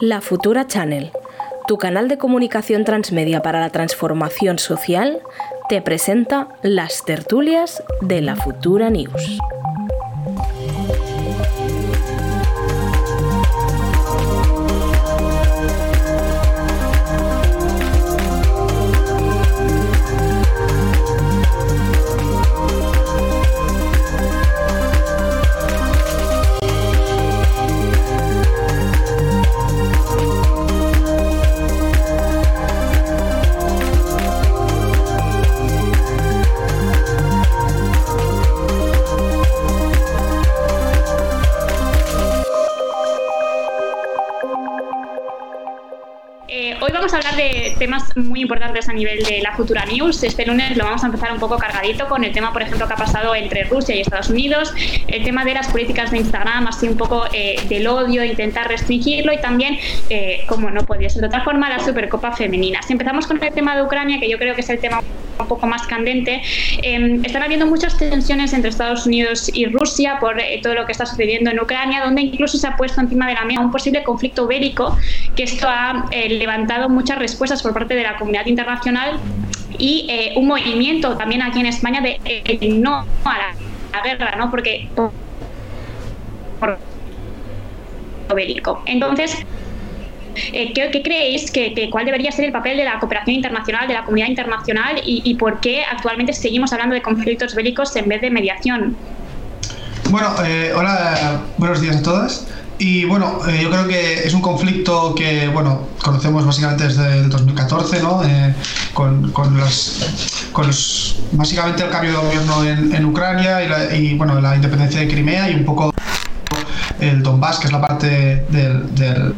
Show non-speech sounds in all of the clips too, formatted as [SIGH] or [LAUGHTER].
La Futura Channel, tu canal de comunicación transmedia para la transformación social, te presenta las tertulias de la Futura News. Muy importantes a nivel de la futura news. Este lunes lo vamos a empezar un poco cargadito con el tema, por ejemplo, que ha pasado entre Rusia y Estados Unidos, el tema de las políticas de Instagram, así un poco eh, del odio, intentar restringirlo y también, eh, como no podía ser de otra forma, la Supercopa Femenina. Si empezamos con el tema de Ucrania, que yo creo que es el tema un poco más candente. Em, están habiendo muchas tensiones entre Estados Unidos y Rusia por eh, todo lo que está sucediendo en Ucrania, donde incluso se ha puesto encima de la mesa un posible conflicto bélico, que esto ha eh, levantado muchas respuestas por parte de la comunidad internacional y eh, un movimiento también aquí en España de no a la, guerra, ¿no? Porque por, bélico. Entonces, eh, ¿qué, creéis que, cuál debería ser el papel de la cooperación internacional, de la comunidad internacional y, por qué actualmente seguimos hablando de conflictos bélicos en vez de mediación? Bueno, eh, hola, buenos días a todas. Y bueno, eh, yo creo que es un conflicto que, bueno, conocemos básicamente desde el 2014, ¿no? con, con, con los, básicamente el cambio de gobierno en, Ucrania y, la, y, bueno, la independencia de Crimea y un poco el Donbass, que es la parte del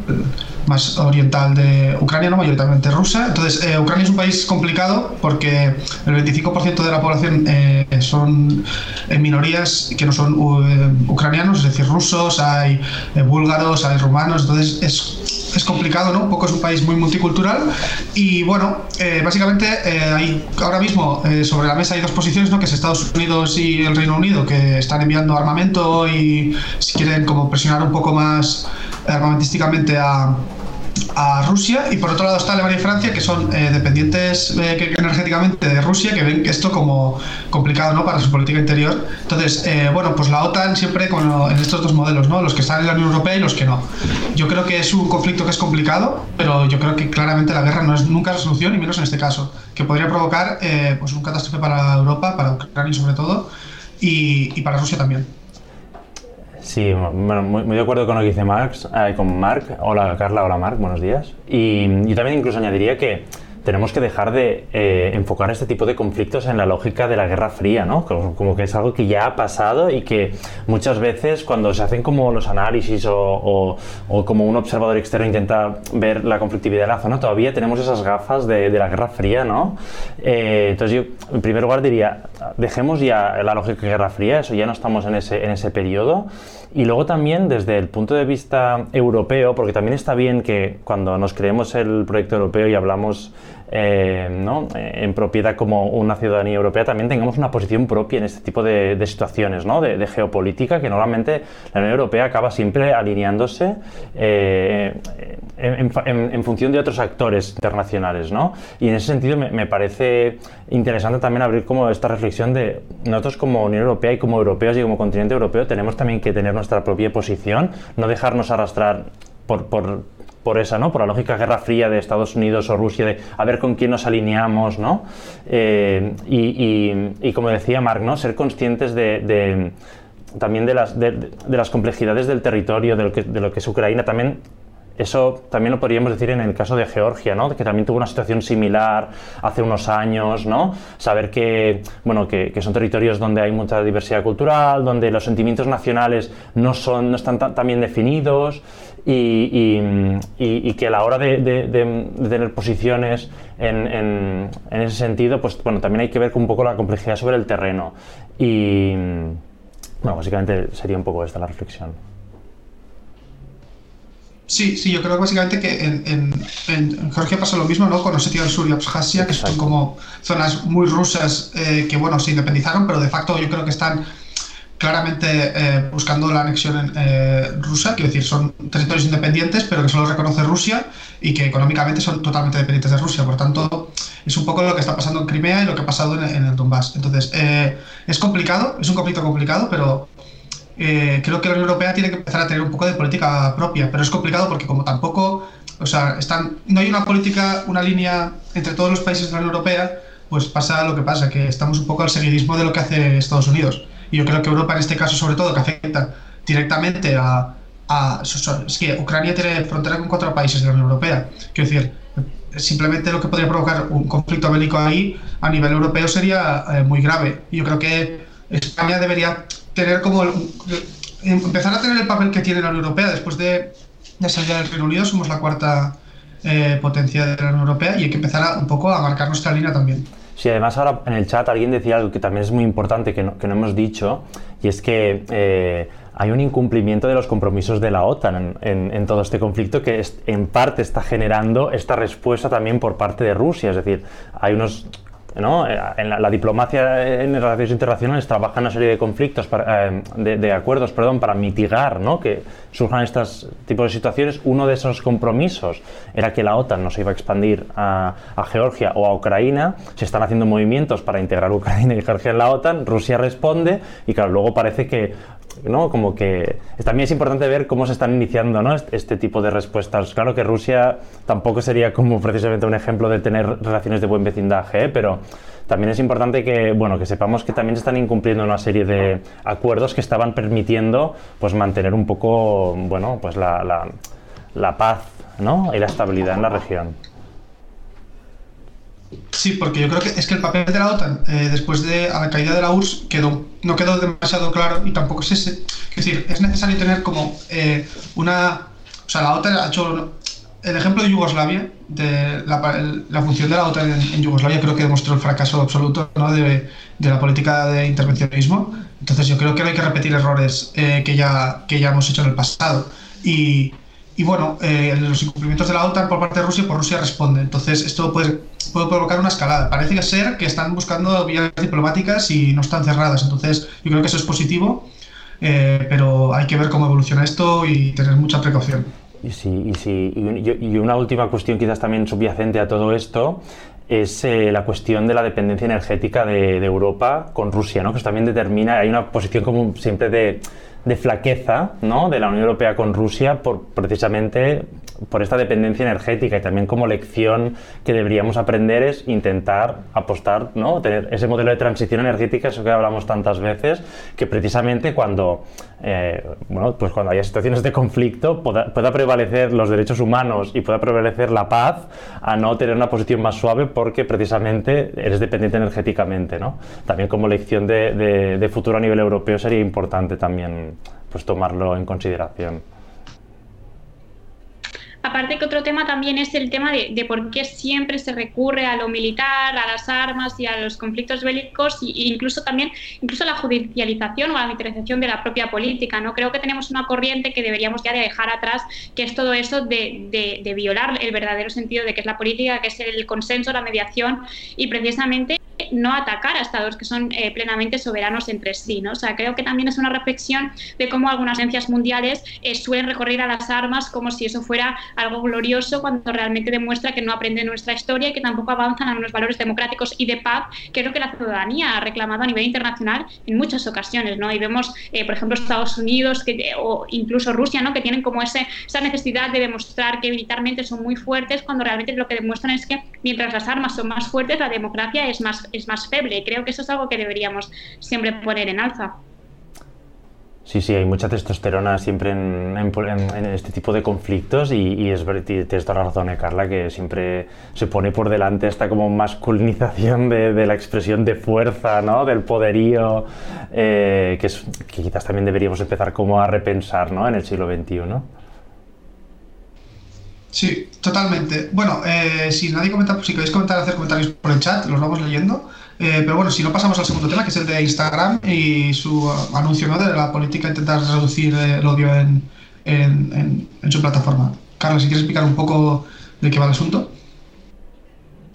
más oriental de Ucrania, ¿no? mayoritariamente rusa. Entonces, eh, Ucrania es un país complicado porque el 25% de la población eh, son eh, minorías que no son ucranianos, es decir, rusos, hay búlgaros, hay rumanos, entonces es, es, complicado, ¿no? Un poco es un país muy multicultural y bueno, básicamente hay ahora mismo sobre la mesa hay dos posiciones, ¿no? Que es Estados Unidos y el Reino Unido que están enviando armamento y si quieren como presionar un poco más armamentísticamente a, a Rusia y por otro lado está Alemania y Francia que son eh, dependientes eh, energéticamente de Rusia que ven esto como complicado ¿no? para su política interior entonces eh, bueno pues la OTAN siempre con, en estos dos modelos ¿no? los que están en la Unión Europea y los que no yo creo que es un conflicto que es complicado pero yo creo que claramente la guerra no es nunca la solución y menos en este caso que podría provocar pues un catástrofe para Europa para Ucrania sobre todo y, y para Rusia también Sí, bueno, muy, de acuerdo con lo que dice Marx, eh, con Mark. Hola Carla, hola Marc, buenos días. Y yo también incluso añadiría que tenemos que dejar de eh, enfocar este tipo de conflictos en la lógica de la Guerra Fría, ¿no? Como, que es algo que ya ha pasado y que muchas veces cuando se hacen como los análisis o, como un observador externo intenta ver la conflictividad de la zona, todavía tenemos esas gafas de, la Guerra Fría, ¿no? Eh, entonces yo, en primer lugar, diría, dejemos ya la lógica de Guerra Fría, eso ya no estamos en ese, en ese periodo. Y luego también desde el punto de vista europeo, porque también está bien que cuando nos creemos el proyecto europeo y hablamos eh, ¿no? Eh, en propiedad como una ciudadanía europea, también tengamos una posición propia en este tipo de, situaciones ¿no? de, geopolítica, que normalmente la Unión Europea acaba siempre alineándose eh, en, función de otros actores internacionales. ¿no? Y en ese sentido me, parece interesante también abrir como esta reflexión de nosotros como Unión Europea y como europeos y como continente europeo tenemos también que tener nuestra propia posición, no dejarnos arrastrar por, por, por esa, ¿no? Por la lógica guerra fría de Estados Unidos o Rusia, de a ver con quién nos alineamos, ¿no? Eh, y, como decía Mark, ¿no? Ser conscientes de, también de las, de, las complejidades del territorio, de lo, que, de lo que es Ucrania, también eso también lo podríamos decir en el caso de Georgia, ¿no? que también tuvo una situación similar hace unos años, ¿no? saber que, bueno, que, son territorios donde hay mucha diversidad cultural, donde los sentimientos nacionales no, son, no están tan, bien definidos y, que a la hora de, tener posiciones en, ese sentido, pues bueno, también hay que ver un poco la complejidad sobre el terreno. Y bueno, básicamente sería un poco esta la reflexión. Sí, sí, yo creo básicamente que en, Georgia pasa lo mismo, ¿no? Con Osetia del Sur y Abjasia, que son como zonas muy rusas eh, que, bueno, se independizaron, pero de facto yo creo que están claramente eh, buscando la anexión en eh, rusa, quiero decir, son territorios independientes, pero que solo reconoce Rusia y que económicamente son totalmente dependientes de Rusia. Por tanto, es un poco lo que está pasando en Crimea y lo que ha pasado en, el Donbass. Entonces, eh, es complicado, es un conflicto complicado, pero creo que la Unión Europea tiene que empezar a tener un poco de política propia. Pero es complicado porque como tampoco, o sea, están, no hay una política, una línea entre todos los países de la Unión Europea, pues pasa lo que pasa, que estamos un poco al seguidismo de lo que hace Estados Unidos. Y yo creo que Europa en este caso, sobre todo, que afecta directamente a... es que Ucrania tiene frontera con cuatro países de la Unión Europea. Quiero decir, simplemente lo que podría provocar un conflicto bélico ahí a nivel europeo sería eh, muy grave. Yo creo que España debería tener como... empezar a tener el papel que tiene la Unión Europea después de, de salir del Reino Unido. Somos la cuarta eh, potencia de la Unión Europea y hay que empezar un poco a marcar nuestra línea también. Sí, además ahora en el chat alguien decía algo que también es muy importante que no, que no hemos dicho, y es que eh, hay un incumplimiento de los compromisos de la OTAN en, en, todo este conflicto que en parte está generando esta respuesta también por parte de Rusia. Es decir, hay unos ¿no? Eh, en la, diplomacia en relaciones internacionales trabaja una serie de conflictos, eh, de, acuerdos, perdón, para mitigar ¿no? que surjan estos tipos de situaciones. Uno de esos compromisos era que la OTAN no se iba a expandir a, a, Georgia o a Ucrania. Se están haciendo movimientos para integrar Ucrania y Georgia en la OTAN. Rusia responde y claro, luego parece que ¿no? Como que también es importante ver cómo se están iniciando ¿no? este tipo de respuestas. Claro que Rusia tampoco sería como precisamente un ejemplo de tener relaciones de buen vecindaje, ¿eh? pero también es importante que, bueno, que sepamos que también se están incumpliendo una serie de acuerdos que estaban permitiendo pues, mantener un poco bueno, pues la, la, la paz ¿no? y la estabilidad en la región. Sí, porque yo creo que es que el papel de la OTAN eh, después de la caída de la URSS quedó, no quedó demasiado claro y tampoco es ese. Es decir, es necesario tener como eh, una. O sea, la OTAN ha hecho. El ejemplo de Yugoslavia, de la, función de la OTAN en, Yugoslavia, creo que demostró el fracaso absoluto ¿no? de, de, la política de intervencionismo. Entonces, yo creo que no hay que repetir errores eh, que, ya, que ya hemos hecho en el pasado. Y bueno, eh, los incumplimientos de la OTAN por parte de Rusia, pues Rusia responde. Entonces, esto puede, puede provocar una escalada. Parece ser que están buscando vías diplomáticas y no están cerradas. Entonces, yo creo que eso es positivo, eh, pero hay que ver cómo evoluciona esto y tener mucha precaución. Y, sí, y, sí, y una última cuestión quizás también subyacente a todo esto es eh, la cuestión de la dependencia energética de, de, Europa con Rusia, ¿no? que también determina, hay una posición como siempre de de flaqueza ¿no? de la Unión Europea con Rusia por precisamente por esta dependencia energética y también como lección que deberíamos aprender es intentar apostar, ¿no? tener ese modelo de transición energética, eso que hablamos tantas veces, que precisamente cuando, eh, bueno, pues cuando haya situaciones de conflicto pueda, prevalecer los derechos humanos y pueda prevalecer la paz a no tener una posición más suave porque precisamente eres dependiente energéticamente. ¿no? También como lección de, de futuro a nivel europeo sería importante también pues, tomarlo en consideración. Aparte que otro tema también es el tema de, por qué siempre se recurre a lo militar, a las armas y a los conflictos bélicos e incluso también incluso la judicialización o la militarización de la propia política. ¿no? Creo que tenemos una corriente que deberíamos ya de dejar atrás, que es todo eso de, de violar el verdadero sentido de que es la política, que es el consenso, la mediación y precisamente no atacar a estados que son eh, plenamente soberanos entre sí. ¿no? O sea, creo que también es una reflexión de cómo algunas agencias mundiales eh, suelen recorrer a las armas como si eso fuera algo glorioso cuando realmente demuestra que no aprenden nuestra historia y que tampoco avanzan a unos valores democráticos y de paz que creo que la ciudadanía ha reclamado a nivel internacional en muchas ocasiones. ¿no? Y vemos, eh, por ejemplo, Estados Unidos que, o incluso Rusia, ¿no? que tienen como ese, esa necesidad de demostrar que militarmente son muy fuertes cuando realmente lo que demuestran es que mientras las armas son más fuertes, la democracia es más, es más feble. Creo que eso es algo que deberíamos siempre poner en alza. Sí, sí, hay mucha testosterona siempre en, este tipo de conflictos y, es tienes toda la razón, eh, Carla, que siempre se pone por delante esta como masculinización de, la expresión de fuerza, ¿no? del poderío, eh, que, que quizás también deberíamos empezar como a repensar ¿no? en el siglo XXI. Sí, totalmente. Bueno, eh, si nadie comenta, si queréis comentar, hacer comentarios por el chat, los vamos leyendo. Eh, pero bueno, si no pasamos al segundo tema, que es el de Instagram y su anuncio ¿no? de la política intentar reducir eh, el odio en, en, su plataforma. Carlos, si quieres explicar un poco de qué va el asunto.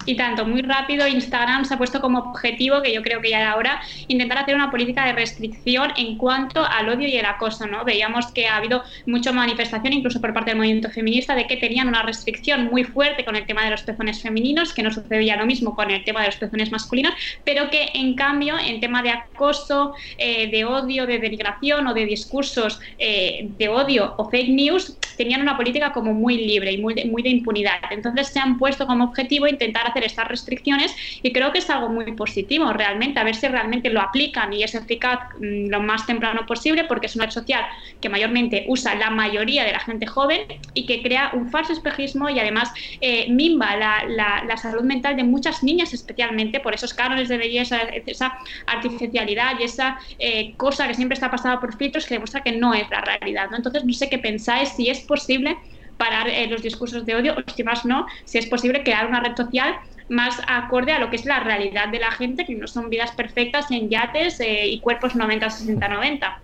Y tanto, muy rápido, Instagram se ha puesto como objetivo, que yo creo que ya era hora, intentar hacer una política de restricción en cuanto al odio y el acoso. ¿no? Veíamos que ha habido mucha manifestación, incluso por parte del movimiento feminista, de que tenían una restricción muy fuerte con el tema de los pezones femeninos, que no sucedía lo mismo con el tema de los pezones masculinos, pero que en cambio en tema de acoso, eh, de odio, de denigración o de discursos eh, de odio o fake news, tenían una política como muy libre y muy muy de impunidad. Entonces se han puesto como objetivo intentar hacer estas restricciones y creo que es algo muy positivo realmente, a ver si realmente lo aplican y es eficaz mm, lo más temprano posible porque es una red social que mayormente usa la mayoría de la gente joven y que crea un falso espejismo y además eh, mimba la, la, salud mental de muchas niñas especialmente por esos cánones de belleza, esa artificialidad y esa eh, cosa que siempre está pasada por filtros que demuestra que no es la realidad. ¿no? Entonces no sé qué pensáis, si es posible parar eh, los discursos de odio, o si más no, si es posible crear una red social más acorde a lo que es la realidad de la gente, que no son vidas perfectas en yates eh, y cuerpos 90, 60, 90.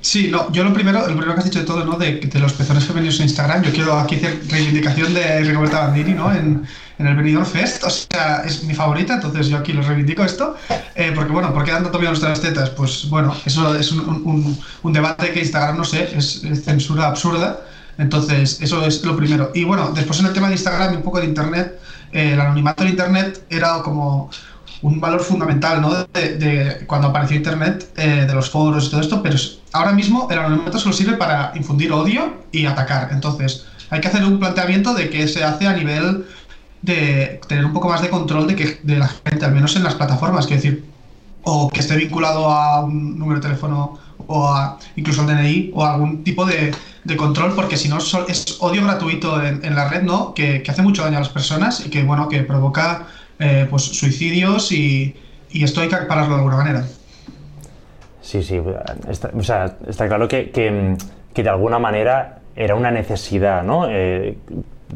Sí, no, yo lo primero, lo primero que has dicho de todo, ¿no? De, de los pezones femeninos en Instagram, yo quiero aquí hacer reivindicación de Rigoberta Bandini, ¿no? En, en el Benidorm Fest, o sea, es mi favorita, entonces yo aquí lo reivindico esto, eh, porque bueno, ¿por qué dan tanto miedo nuestras tetas? Pues bueno, eso es un, un, un debate que Instagram, no sé, es censura absurda, entonces, eso es lo primero. Y bueno, después en el tema de Instagram y un poco de Internet, eh, el anonimato de Internet era como un valor fundamental, ¿no? De, cuando apareció Internet, eh, de los foros y todo esto, pero ahora mismo el anonimato solo sirve para infundir odio y atacar. Entonces, hay que hacer un planteamiento de que se hace a nivel de tener un poco más de control de, que, de la gente, al menos en las plataformas, quiero decir, o que esté vinculado a un número de teléfono o a, incluso al DNI o a algún tipo de, de control, porque si no es odio gratuito en, la red, ¿no? Que, hace mucho daño a las personas y que, bueno, que provoca eh, pues, suicidios y, y, esto hay que pararlo de alguna manera. Sí, sí, está, o sea, está claro que, que, de alguna manera era una necesidad, ¿no? Eh,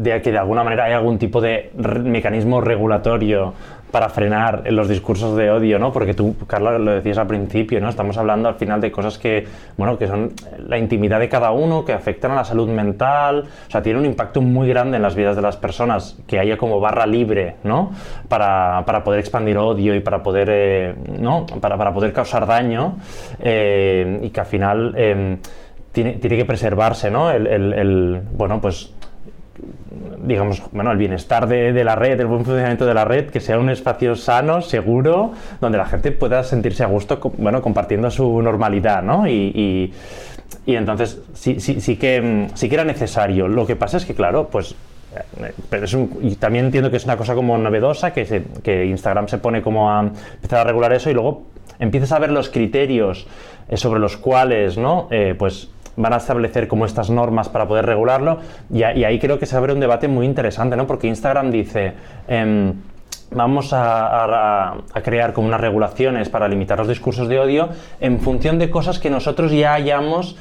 de que de alguna manera hay algún tipo de mecanismo regulatorio para frenar los discursos de odio, ¿no? Porque tú, Carla, lo decías al principio, ¿no? Estamos hablando al final de cosas que, bueno, que son la intimidad de cada uno, que afectan a la salud mental, o sea, tiene un impacto muy grande en las vidas de las personas, que haya como barra libre, ¿no? Para, para poder expandir odio y para poder, eh, ¿no? Para, para, poder causar daño eh, y que al final eh, tiene, tiene, que preservarse, ¿no? el, el bueno, pues digamos, bueno, el bienestar de, la red, el buen funcionamiento de la red, que sea un espacio sano, seguro, donde la gente pueda sentirse a gusto, bueno, compartiendo su normalidad, ¿no? Y, y, entonces sí, sí, que, sí que era necesario. Lo que pasa es que, claro, pues eh, y también entiendo que es una cosa como novedosa, que, que Instagram se pone como a empezar a regular eso y luego empiezas a ver los criterios eh, sobre los cuales, ¿no? Eh, pues van a establecer como estas normas para poder regularlo y, ahí creo que se abre un debate muy interesante, ¿no? Porque Instagram dice... Em, vamos a, crear como unas regulaciones para limitar los discursos de odio en función de cosas que nosotros ya hayamos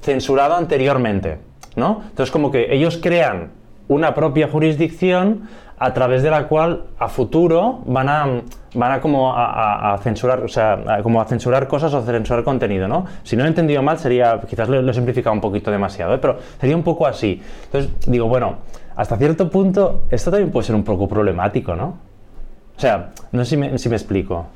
censurado anteriormente, ¿no? Entonces como que ellos crean una propia jurisdicción a través de la cual a futuro van a, van a como a, censurar, o sea, como a censurar cosas o censurar contenido, ¿no? Si no he entendido mal, sería, quizás lo, he simplificado un poquito demasiado, ¿eh? pero sería un poco así. Entonces, digo, bueno, hasta cierto punto, esto también puede ser un poco problemático, ¿no? O sea, no sé si me explico.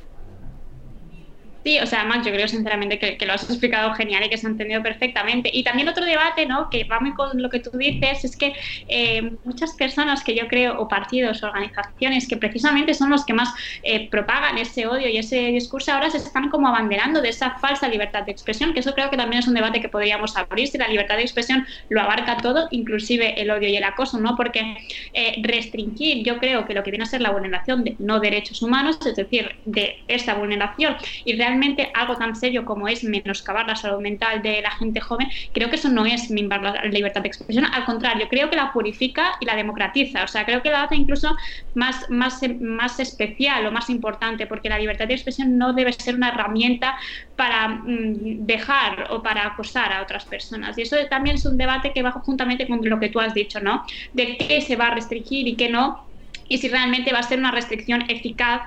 Sí, o sea, Max, yo creo sinceramente que, lo has explicado genial y que se ha entendido perfectamente. Y también otro debate, ¿no? Que va muy con lo que tú dices, es que eh, muchas personas que yo creo, o partidos, organizaciones, que precisamente son los que más eh, propagan ese odio y ese discurso, ahora se están como abanderando de esa falsa libertad de expresión, que eso creo que también es un debate que podríamos abrir, si la libertad de expresión lo abarca todo, inclusive el odio y el acoso, ¿no? Porque eh, restringir, yo creo que lo que viene a ser la vulneración de no derechos humanos, es decir, de esta vulneración y realmente algo tan serio como es menoscabar la salud mental de la gente joven, creo que eso no es minvar la libertad de expresión, al contrario, creo que la purifica y la democratiza, o sea, creo que la hace incluso más, más, más especial o más importante, porque la libertad de expresión no debe ser una herramienta para mm, dejar o para acosar a otras personas. Y eso también es un debate que va juntamente con lo que tú has dicho, ¿no? De qué se va a restringir y qué no y si realmente va a ser una restricción eficaz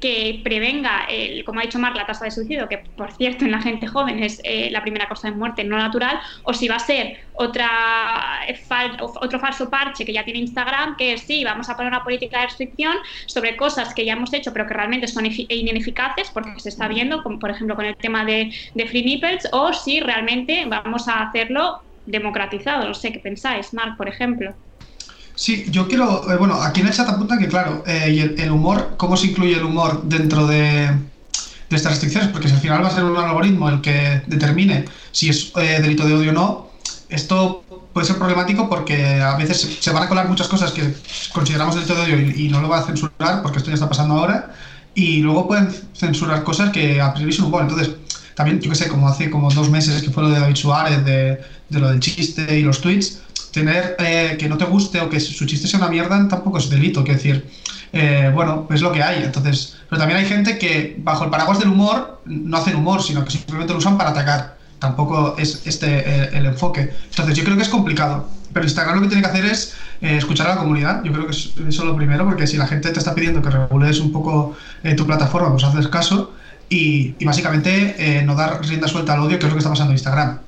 que prevenga, el, como ha dicho Marc, la tasa de suicidio, que por cierto en la gente joven es eh, la primera causa de muerte no natural, o si va a ser otra, otro falso parche que ya tiene Instagram, que es sí, vamos a poner una política de restricción sobre cosas que ya hemos hecho pero que realmente son ineficaces porque se está viendo, como por ejemplo con el tema de, de Free Nipples, o si realmente vamos a hacerlo democratizado. No sé qué pensáis, Marc, por ejemplo. Sí, yo quiero, eh, bueno, aquí en el chat apunta que, claro, eh, el, humor, ¿cómo se incluye el humor dentro de, estas restricciones? Porque si al final va a ser un algoritmo el que determine si es eh, delito de odio o no, esto puede ser problemático porque a veces se van a colar muchas cosas que consideramos delito de odio y, no lo va a censurar porque esto ya está pasando ahora, y luego pueden censurar cosas que a priori son humor. Entonces, también, yo que sé, como hace como dos meses que fue lo de David Suárez, de, de lo del chiste y los tweets, tener eh, que no te guste o que su chiste sea una mierda tampoco es delito, que decir, eh, bueno, es lo que hay. Entonces, pero también hay gente que bajo el paraguas del humor no hacen humor, sino que simplemente lo usan para atacar. Tampoco es este eh, el enfoque. Entonces, yo creo que es complicado. Pero Instagram lo que tiene que hacer es escuchar a la comunidad. Yo creo que es, eso lo primero, porque si la gente te está pidiendo que regules un poco tu plataforma, pues haces caso. Y, y básicamente no dar rienda suelta al odio, que es lo que está pasando en Instagram.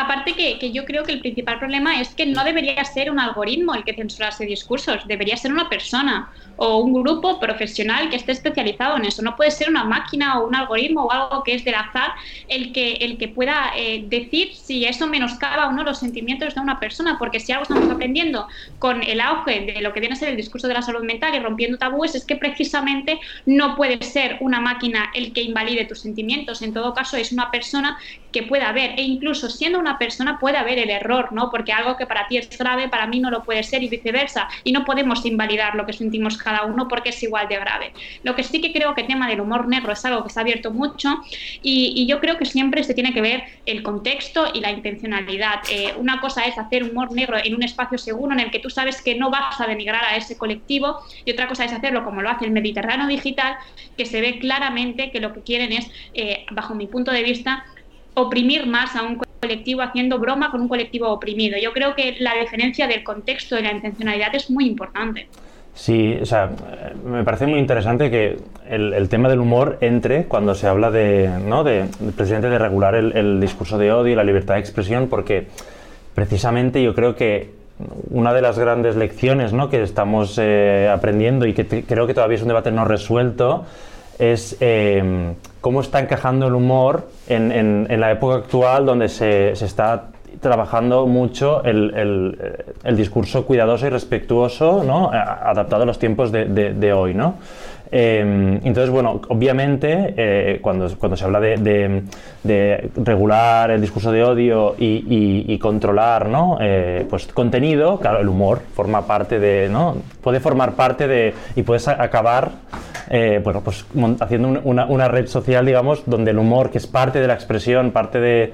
Aparte que, yo creo que el principal problema es que no debería ser un algoritmo el que censurase discursos, debería ser una persona o un grupo profesional que esté especializado en eso. No puede ser una máquina o un algoritmo o algo que es del azar el que, el que pueda eh, decir si eso menoscaba o no los sentimientos de una persona, porque si algo estamos aprendiendo con el auge de lo que viene a ser el discurso de la salud mental y rompiendo tabúes es que precisamente no puede ser una máquina el que invalide tus sentimientos. En todo caso, es una persona que pueda ver e incluso siendo una persona puede haber el error, ¿no? Porque algo que para ti es grave, para mí no lo puede ser y viceversa. Y no podemos invalidar lo que sentimos cada uno porque es igual de grave. Lo que sí que creo que el tema del humor negro es algo que se ha abierto mucho y, yo creo que siempre se tiene que ver el contexto y la intencionalidad. Eh, una cosa es hacer humor negro en un espacio seguro en el que tú sabes que no vas a denigrar a ese colectivo y otra cosa es hacerlo como lo hace el Mediterráneo Digital, que se ve claramente que lo que quieren es, eh, bajo mi punto de vista, oprimir más a un colectivo haciendo broma con un colectivo oprimido. Yo creo que la diferencia del contexto y la intencionalidad es muy importante. Sí, o sea, me parece muy interesante que el, tema del humor entre cuando se habla de, ¿no? de, presidente de regular el, discurso de odio y la libertad de expresión, porque precisamente yo creo que una de las grandes lecciones ¿no? que estamos eh, aprendiendo y que creo que todavía es un debate no resuelto es eh, cómo está encajando el humor en, la época actual donde se, está trabajando mucho el, discurso cuidadoso y respetuoso, ¿no? adaptado a los tiempos de, hoy. ¿no? Em, entonces, bueno, obviamente, eh, cuando, cuando se habla de, regular el discurso de odio y, controlar ¿no? Eh, pues contenido, claro, el humor forma parte de, ¿no? puede formar parte de, y puedes acabar eh, bueno, pues haciendo una, red social, digamos, donde el humor, que es parte de la expresión, parte de,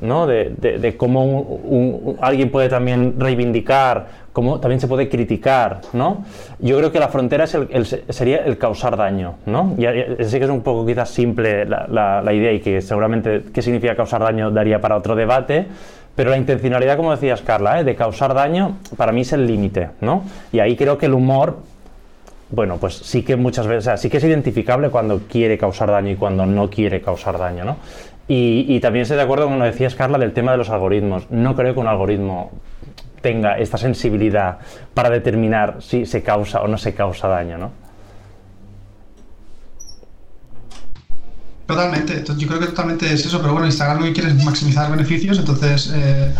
¿no? de, cómo alguien puede también reivindicar, cómo también se puede criticar, ¿no? Yo creo que la frontera sería el causar daño, ¿no? Y, sé que es un poco quizás simple la, la, idea y que seguramente qué significa causar daño daría para otro debate, pero la intencionalidad, como decías Carla, ¿eh? de causar daño, para mí es el límite, ¿no? Y ahí creo que el humor bueno, pues sí que muchas veces, o sea, sí que es identificable cuando quiere causar daño y cuando no quiere causar daño, ¿no? Y, también estoy de acuerdo con lo decías, Carla, del tema de los algoritmos. No creo que un algoritmo tenga esta sensibilidad para determinar si se causa o no se causa daño, ¿no? Totalmente, yo creo que totalmente es eso, pero bueno, Instagram lo que quiere es maximizar beneficios, entonces eh,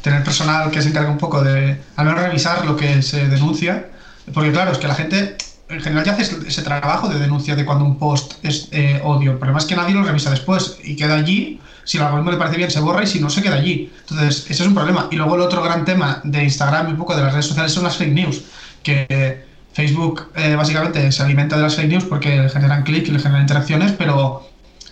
tener personal que se encargue un poco de al menos revisar lo que se denuncia, porque claro, es que la gente en general ya haces ese trabajo de denuncia de cuando un post es eh, odio. El problema es que nadie lo revisa después y queda allí. Si el algoritmo le parece bien, se borra y si no, se queda allí. Entonces, ese es un problema. Y luego el otro gran tema de Instagram y un poco de las redes sociales son las fake news. Que Facebook eh, básicamente se alimenta de las fake news porque le generan clic y le generan interacciones, pero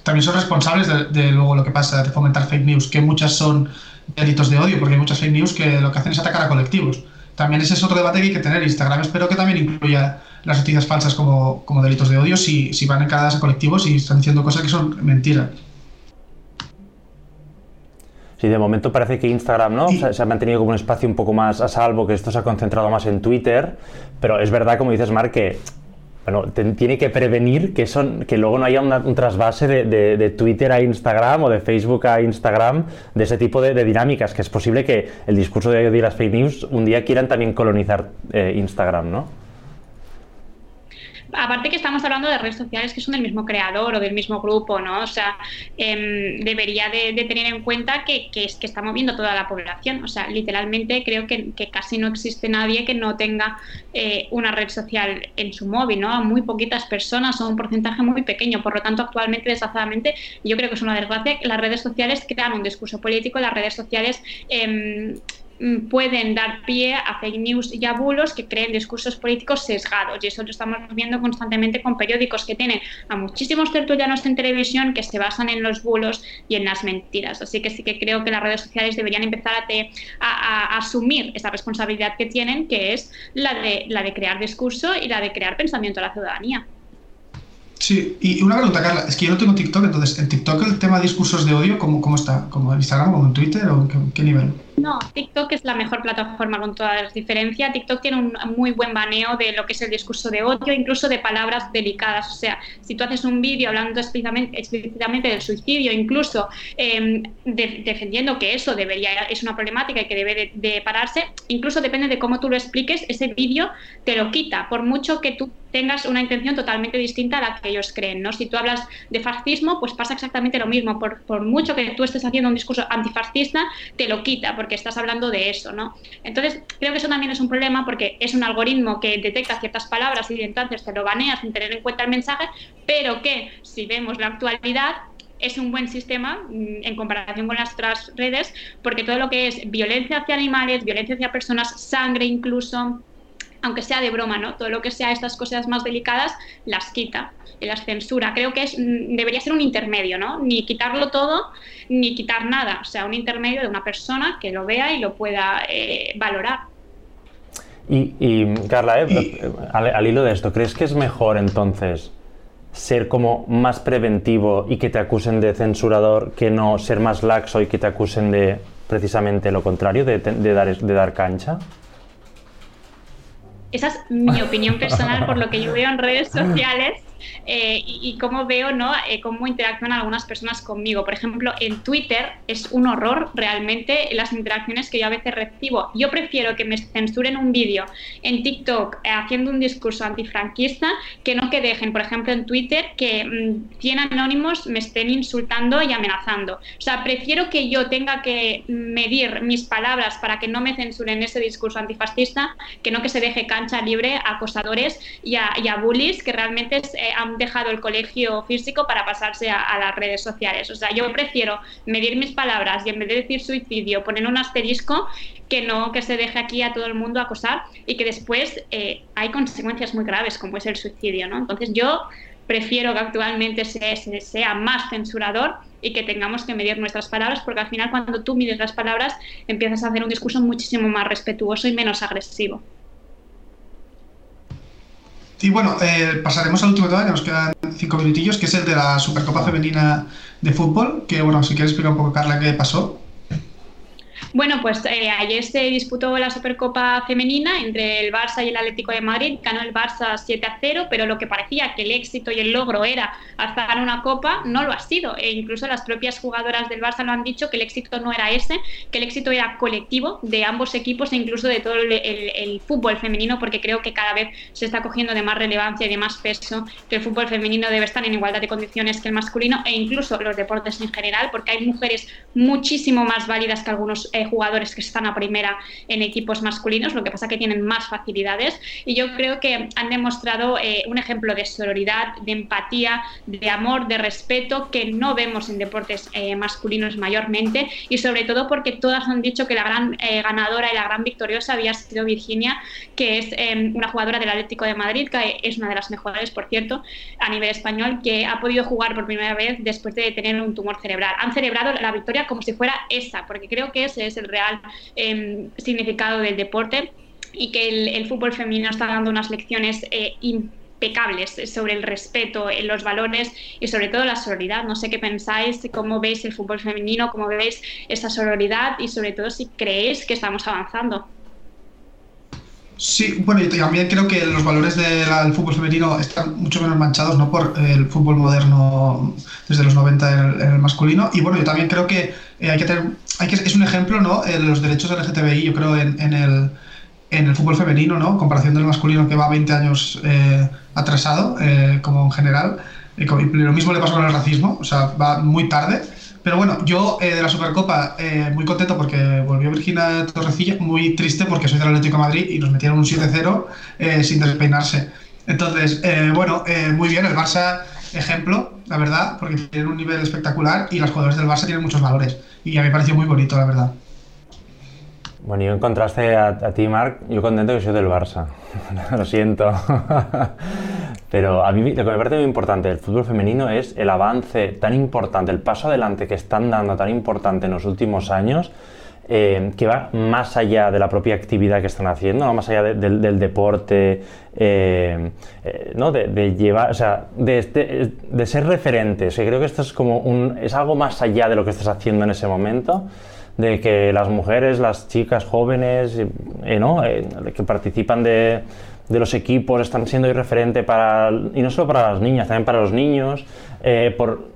también son responsables de, luego lo que pasa, de fomentar fake news, que muchas son delitos de odio, porque hay muchas fake news que lo que hacen es atacar a colectivos. También ese es otro debate que hay que tener. Instagram espero que también incluya las noticias falsas como, como delitos de odio si, si van encargadas a colectivos y están diciendo cosas que son mentiras. Sí, de momento parece que Instagram ¿no? se, ha mantenido como un espacio un poco más a salvo, que esto se ha concentrado más en Twitter, pero es verdad, como dices, Mark, que bueno, tiene que prevenir que, son, que luego no haya un trasvase de, Twitter a Instagram o de Facebook a Instagram de ese tipo de, dinámicas, que es posible que el discurso de, de las fake news un día quieran también colonizar eh, Instagram, ¿no? Aparte que estamos hablando de redes sociales que son del mismo creador o del mismo grupo, ¿no? O sea, em, debería de, tener en cuenta que, es que está moviendo toda la población. O sea, literalmente creo que, casi no existe nadie que no tenga eh, una red social en su móvil, ¿no? Muy poquitas personas o un porcentaje muy pequeño. Por lo tanto, actualmente, desgraciadamente, yo creo que es una desgracia que las redes sociales crean un discurso político, las redes sociales Mm, pueden dar pie a fake news y a bulos que creen discursos políticos sesgados. Y eso lo estamos viendo constantemente con periódicos que tienen a muchísimos tertulianos en televisión que se basan en los bulos y en las mentiras. Así que sí que creo que las redes sociales deberían empezar a, asumir esa responsabilidad que tienen, que es la de, la de crear discurso y la de crear pensamiento a la ciudadanía. Sí, y una pregunta, Carla, es que yo no tengo TikTok, entonces, ¿en TikTok el tema de discursos de odio, cómo, cómo está? ¿Como en Instagram, como en Twitter o qué nivel? No, TikTok es la mejor plataforma con todas las diferencias. TikTok tiene un muy buen baneo de lo que es el discurso de odio, incluso de palabras delicadas. O sea, si tú haces un vídeo hablando explícitamente, del suicidio, incluso em, defendiendo que eso debería es una problemática y que debe de, pararse, incluso depende de cómo tú lo expliques, ese vídeo te lo quita, por mucho que tú tengas una intención totalmente distinta a la que ellos creen. ¿no? Si tú hablas de fascismo, pues pasa exactamente lo mismo. Por, por mucho que tú estés haciendo un discurso antifascista, te lo quita porque estás hablando de eso, ¿no? Entonces, creo que eso también es un problema porque es un algoritmo que detecta ciertas palabras y entonces te lo banea sin tener en cuenta el mensaje, pero que si vemos la actualidad es un buen sistema mm, en comparación con las otras redes, porque todo lo que es violencia hacia animales, violencia hacia personas, sangre incluso, aunque sea de broma, ¿no? Todo lo que sea estas cosas más delicadas las quita y las censura. Creo que es, mm, debería ser un intermedio, ¿no? Ni quitarlo todo, ni quitar nada. O sea, un intermedio de una persona que lo vea y lo pueda eh, valorar. Y, Carla, eh, al, hilo de esto, ¿crees que es mejor entonces ser como más preventivo y que te acusen de censurador que no ser más laxo y que te acusen de precisamente lo contrario, de, dar, de dar cancha? Esa es mi opinión [LAUGHS] personal por lo que yo veo en redes [LAUGHS] sociales eh, y, cómo veo ¿no? Eh, cómo interactúan algunas personas conmigo. Por ejemplo, en Twitter es un horror realmente las interacciones que yo a veces recibo. Yo prefiero que me censuren un vídeo en TikTok eh, haciendo un discurso antifranquista que no que dejen, por ejemplo, en Twitter que 100 mm, anónimos me estén insultando y amenazando. O sea, prefiero que yo tenga que medir mis palabras para que no me censuren ese discurso antifascista que no que se deje cancha libre a acosadores y a, y bullies que realmente es, han dejado el colegio físico para pasarse a, las redes sociales. O sea, yo prefiero medir mis palabras y en vez de decir suicidio poner un asterisco que no que se deje aquí a todo el mundo acosar y que después eh, hay consecuencias muy graves como es el suicidio, ¿no? Entonces yo prefiero que actualmente se, sea más censurador y que tengamos que medir nuestras palabras, porque al final cuando tú mides las palabras empiezas a hacer un discurso muchísimo más respetuoso y menos agresivo. Y bueno, eh, pasaremos al último tema, que nos quedan cinco minutillos, que es el de la Supercopa Femenina de Fútbol, que bueno, si quieres explicar un poco, Carla, qué pasó. Bueno, pues eh, ayer se disputó la Supercopa Femenina entre el Barça y el Atlético de Madrid. Ganó el Barça 7 a 0, pero lo que parecía que el éxito y el logro era alzar una copa, no lo ha sido. E incluso las propias jugadoras del Barça lo han dicho que el éxito no era ese, que el éxito era colectivo de ambos equipos e incluso de todo el, fútbol femenino, porque creo que cada vez se está cogiendo de más relevancia y de más peso que el fútbol femenino debe estar en igualdad de condiciones que el masculino e incluso los deportes en general, porque hay mujeres muchísimo más válidas que algunos eh, jugadores que están a primera en equipos masculinos, lo que pasa que tienen más facilidades y yo creo que han demostrado eh, un ejemplo de sororidad, de empatía, de amor, de respeto que no vemos en deportes eh, masculinos mayormente y sobre todo porque todas han dicho que la gran ganadora y la gran victoriosa había sido Virginia, que es una jugadora del Atlético de Madrid, que es una de las mejores, por cierto, a nivel español, que ha podido jugar por primera vez después de tener un tumor cerebral. Han celebrado la victoria como si fuera esa, porque creo que ese es el real em, significado del deporte y que el, fútbol femenino está dando unas lecciones eh, impecables sobre el respeto, los valores y sobre todo la sororidad. No sé qué pensáis, cómo veis el fútbol femenino, cómo veis esa sororidad y sobre todo si creéis que estamos avanzando. Sí, bueno, y también creo que los valores del fútbol femenino están mucho menos manchados ¿no? por el fútbol moderno desde los 90 en el, masculino. Y bueno, yo también creo que eh, hay que tener, hay que, es un ejemplo, ¿no? Eh, los derechos LGTBI, yo creo, en, en, el, en el fútbol femenino, ¿no? comparación del masculino que va 20 años eh, atrasado, como en general. Y lo mismo le pasa con el racismo, o sea, va muy tarde. Pero bueno, yo eh, de la Supercopa eh, muy contento porque volvió Virginia Torrecilla, muy triste porque soy del Atlético de Madrid y nos metieron un 7-0 eh, sin despeinarse. Entonces, bueno, muy bien, el Barça ejemplo, la verdad, porque tienen un nivel espectacular y los jugadores del Barça tienen muchos valores. Y a mí me pareció muy bonito, la verdad. Bueno, yo en contraste a, a ti, Marc, yo contento que soy del Barça. [LAUGHS] Lo siento. [LAUGHS] Pero a mí lo que me parece muy importante del fútbol femenino es el avance tan importante, el paso adelante que están dando tan importante en los últimos años, eh, que va más allá de la propia actividad que están haciendo, más allá del deporte, eh, eh, ¿no? de, llevar, o sea, de, de, ser referentes. creo que esto es como un, es algo más allá de lo que estás haciendo en ese momento de que las mujeres, las chicas jóvenes, ¿no? que participan de, de los equipos están siendo irreferente para, y no solo para las niñas, también para los niños, eh, por,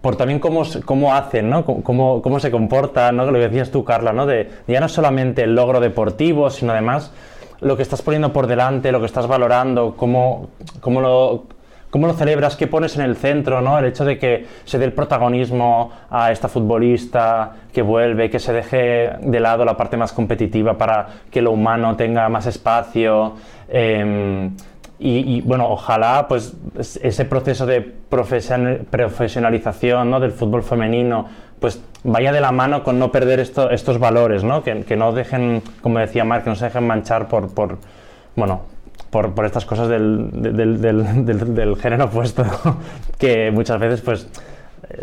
por también cómo, cómo hacen, ¿no? Cómo, cómo, se comportan, ¿no? Lo que decías tú, Carla, ¿no? De ya no solamente el logro deportivo, sino además lo que estás poniendo por delante, lo que estás valorando, cómo, cómo lo ¿Cómo lo celebras? ¿Qué pones en el centro? ¿no? El hecho de que se dé el protagonismo a esta futbolista que vuelve, que se deje de lado la parte más competitiva para que lo humano tenga más espacio. Em, y, bueno, ojalá pues ese proceso de profesionalización ¿no? del fútbol femenino pues vaya de la mano con no perder estos valores, ¿no? Que, no dejen, como decía Marc, que no se dejen manchar por, por bueno, por, estas cosas del, del, del, género opuesto, [LAUGHS] que muchas veces pues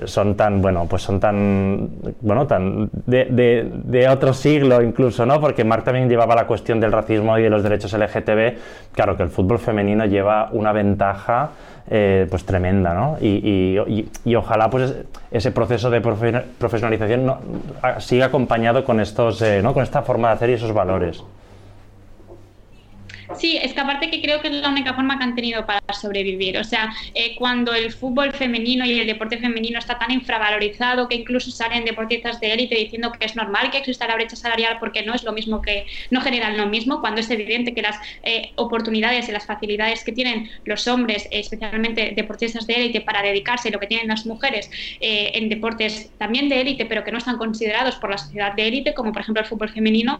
son tan, bueno, pues son tan, bueno, tan de, de, de, otro siglo incluso, ¿no? Porque Marc también llevaba la cuestión del racismo y de los derechos LGTB. Claro que el fútbol femenino lleva una ventaja eh, pues tremenda, ¿no? Y, y, y, ojalá pues ese proceso de profesionalización siga acompañado con estos, eh, ¿no? Con esta forma de hacer y esos valores. Sí, es que aparte que creo que es la única forma que han tenido para sobrevivir. O sea, eh, cuando el fútbol femenino y el deporte femenino está tan infravalorizado que incluso salen deportistas de élite diciendo que es normal que exista la brecha salarial porque no es lo mismo que no generan lo mismo, cuando es evidente que las eh, oportunidades y las facilidades que tienen los hombres, especialmente deportistas de élite, para dedicarse, lo que tienen las mujeres eh, en deportes también de élite, pero que no están considerados por la sociedad de élite, como por ejemplo el fútbol femenino,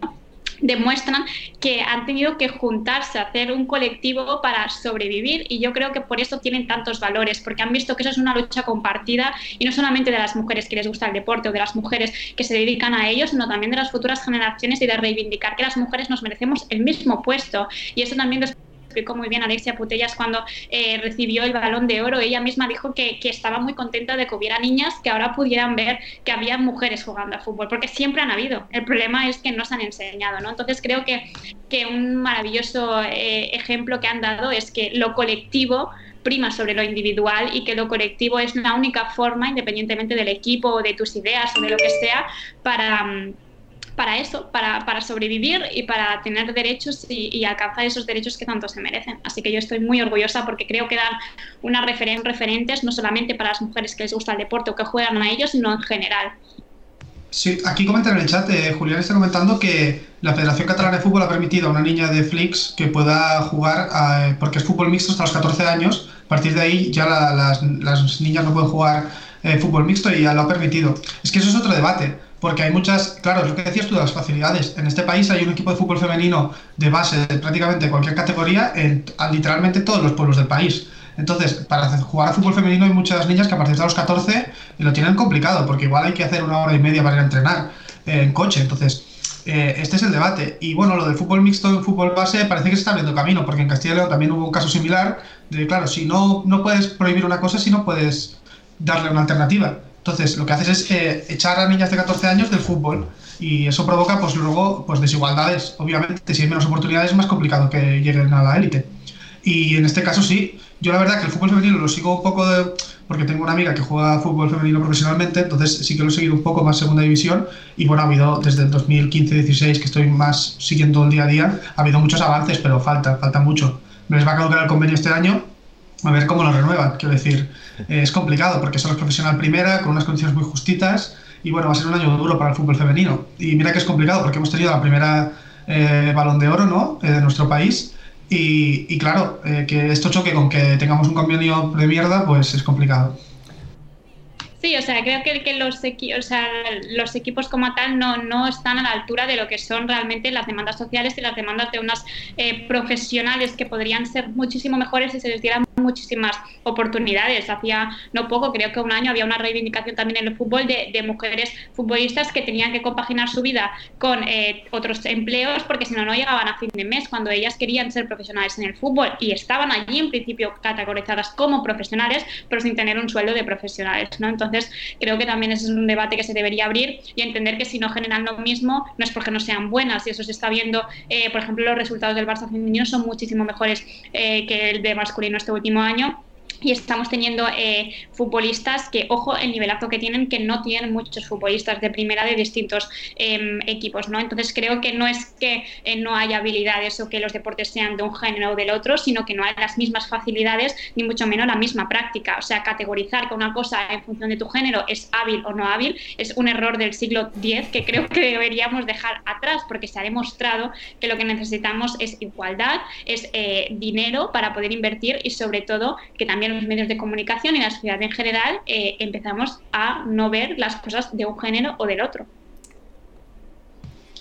demuestran que han tenido que juntarse, hacer un colectivo para sobrevivir y yo creo que por eso tienen tantos valores, porque han visto que eso es una lucha compartida y no solamente de las mujeres que les gusta el deporte o de las mujeres que se dedican a ello, sino también de las futuras generaciones y de reivindicar que las mujeres nos merecemos el mismo puesto y eso también explicó muy bien Alexia Putellas cuando eh, recibió el balón de oro. Ella misma dijo que, que, estaba muy contenta de que hubiera niñas que ahora pudieran ver que había mujeres jugando al fútbol, porque siempre han habido. El problema es que no se han enseñado, ¿no? Entonces creo que, que un maravilloso eh, ejemplo que han dado es que lo colectivo prima sobre lo individual y que lo colectivo es la única forma, independientemente del equipo o de tus ideas o de lo que sea, para mm, para eso, para, para sobrevivir y para tener derechos y, alcanzar esos derechos que tanto se merecen. Así que yo estoy muy orgullosa porque creo que dan unas referen referentes no solamente para las mujeres que les gusta el deporte o que juegan a ellos, sino en general. Sí, aquí comentan en el chat, eh, Julián está comentando que la Federación Catalana de Fútbol ha permitido a una niña de Flix que pueda jugar, eh, porque es fútbol mixto hasta los 14 años, a partir de ahí ya las, las, niñas no pueden jugar eh, fútbol mixto y ya lo ha permitido. Es que eso es otro debate porque hay muchas, claro, es lo que decías tú de las facilidades. En este país hay un equipo de fútbol femenino de base de prácticamente cualquier categoría en literalmente todos los pueblos del país. Entonces, para jugar a fútbol femenino hay muchas niñas que a partir de los 14 lo tienen complicado, porque igual hay que hacer una hora y media para ir a entrenar eh, en coche. Entonces, eh, este es el debate. Y bueno, lo del fútbol mixto y fútbol base parece que se está abriendo camino, porque en Castilla y León también hubo un caso similar de, claro, si no, no puedes prohibir una cosa, si no puedes darle una alternativa. Entonces, lo que haces es eh, echar a niñas de 14 años del fútbol y eso provoca, pues luego, pues desigualdades. Obviamente, si hay menos oportunidades, es más complicado que lleguen a la élite. Y en este caso sí. Yo la verdad que el fútbol femenino lo sigo un poco de, porque tengo una amiga que juega fútbol femenino profesionalmente, entonces sí que lo he seguido un poco más segunda división y bueno, ha habido desde el 2015-16 que estoy más siguiendo el día a día, ha habido muchos avances, pero falta, falta mucho. Les va a caducar el convenio este año, a ver cómo lo renuevan, quiero decir, eh, es complicado porque solo es profesional primera, con unas condiciones muy justitas y bueno, va a ser un año duro para el fútbol femenino. Y mira que es complicado porque hemos tenido la primera eh, balón de oro ¿no? Eh, de nuestro país y, claro, que esto choque con que tengamos un convenio de mierda, pues es complicado. Sí, o sea, creo que, los, o sea, los equipos como tal no, no están a la altura de lo que son realmente las demandas sociales y las demandas de unas profesionales que podrían ser muchísimo mejores si se les dieran muchísimas oportunidades. Hacía no poco, creo que un año, había una reivindicación también en el fútbol de, mujeres futbolistas que tenían que compaginar su vida con eh, otros empleos porque si no, no llegaban a fin de mes cuando ellas querían ser profesionales en el fútbol y estaban allí en principio categorizadas como profesionales, pero sin tener un sueldo de profesionales. ¿no? Entonces, creo que también ese es un debate que se debería abrir y entender que si no generan lo mismo, no es porque no sean buenas. Y eso se está viendo, eh, por ejemplo, los resultados del Barça femenino son muchísimo mejores eh, que el de masculino este último año y estamos teniendo eh, futbolistas que, ojo, el nivelazo que tienen, que no tienen muchos futbolistas de primera de distintos em, equipos, ¿no? Entonces creo que no es que eh, no haya habilidades o que los deportes sean de un género o del otro, sino que no hay las mismas facilidades ni mucho menos la misma práctica. O sea, categorizar que una cosa en función de tu género es hábil o no hábil es un error del siglo X que creo que deberíamos dejar atrás porque se ha demostrado que lo que necesitamos es igualdad, es eh, dinero para poder invertir y sobre todo que también los medios de comunicación y la sociedad en general eh, empezamos a no ver las cosas de un género o del otro.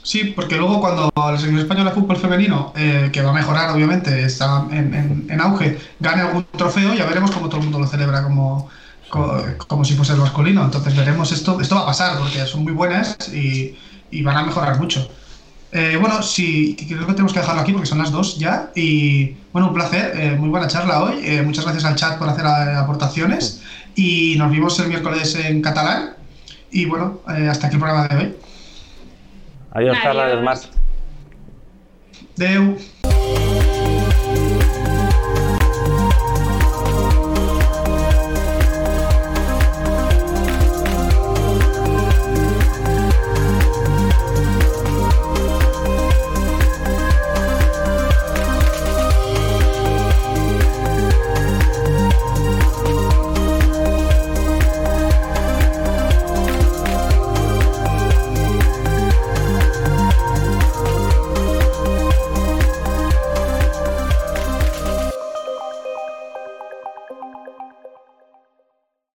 Sí, porque luego cuando la selección española de fútbol femenino, eh, que va a mejorar obviamente, está en, auge, gane algún trofeo, ya veremos cómo todo el mundo lo celebra como, como, si fuese el masculino. Entonces veremos esto, esto va a pasar porque son muy buenas y, y van a mejorar mucho. Eh, bueno, sí, creo que tenemos que dejarlo aquí porque son las dos ya. Y bueno, un placer, eh, muy buena charla hoy. Eh, muchas gracias al chat por hacer aportaciones. Y nos vemos el miércoles en catalán. Y bueno, hasta aquí el programa de hoy. Adiós, Carla, adiós, Marc. Deu.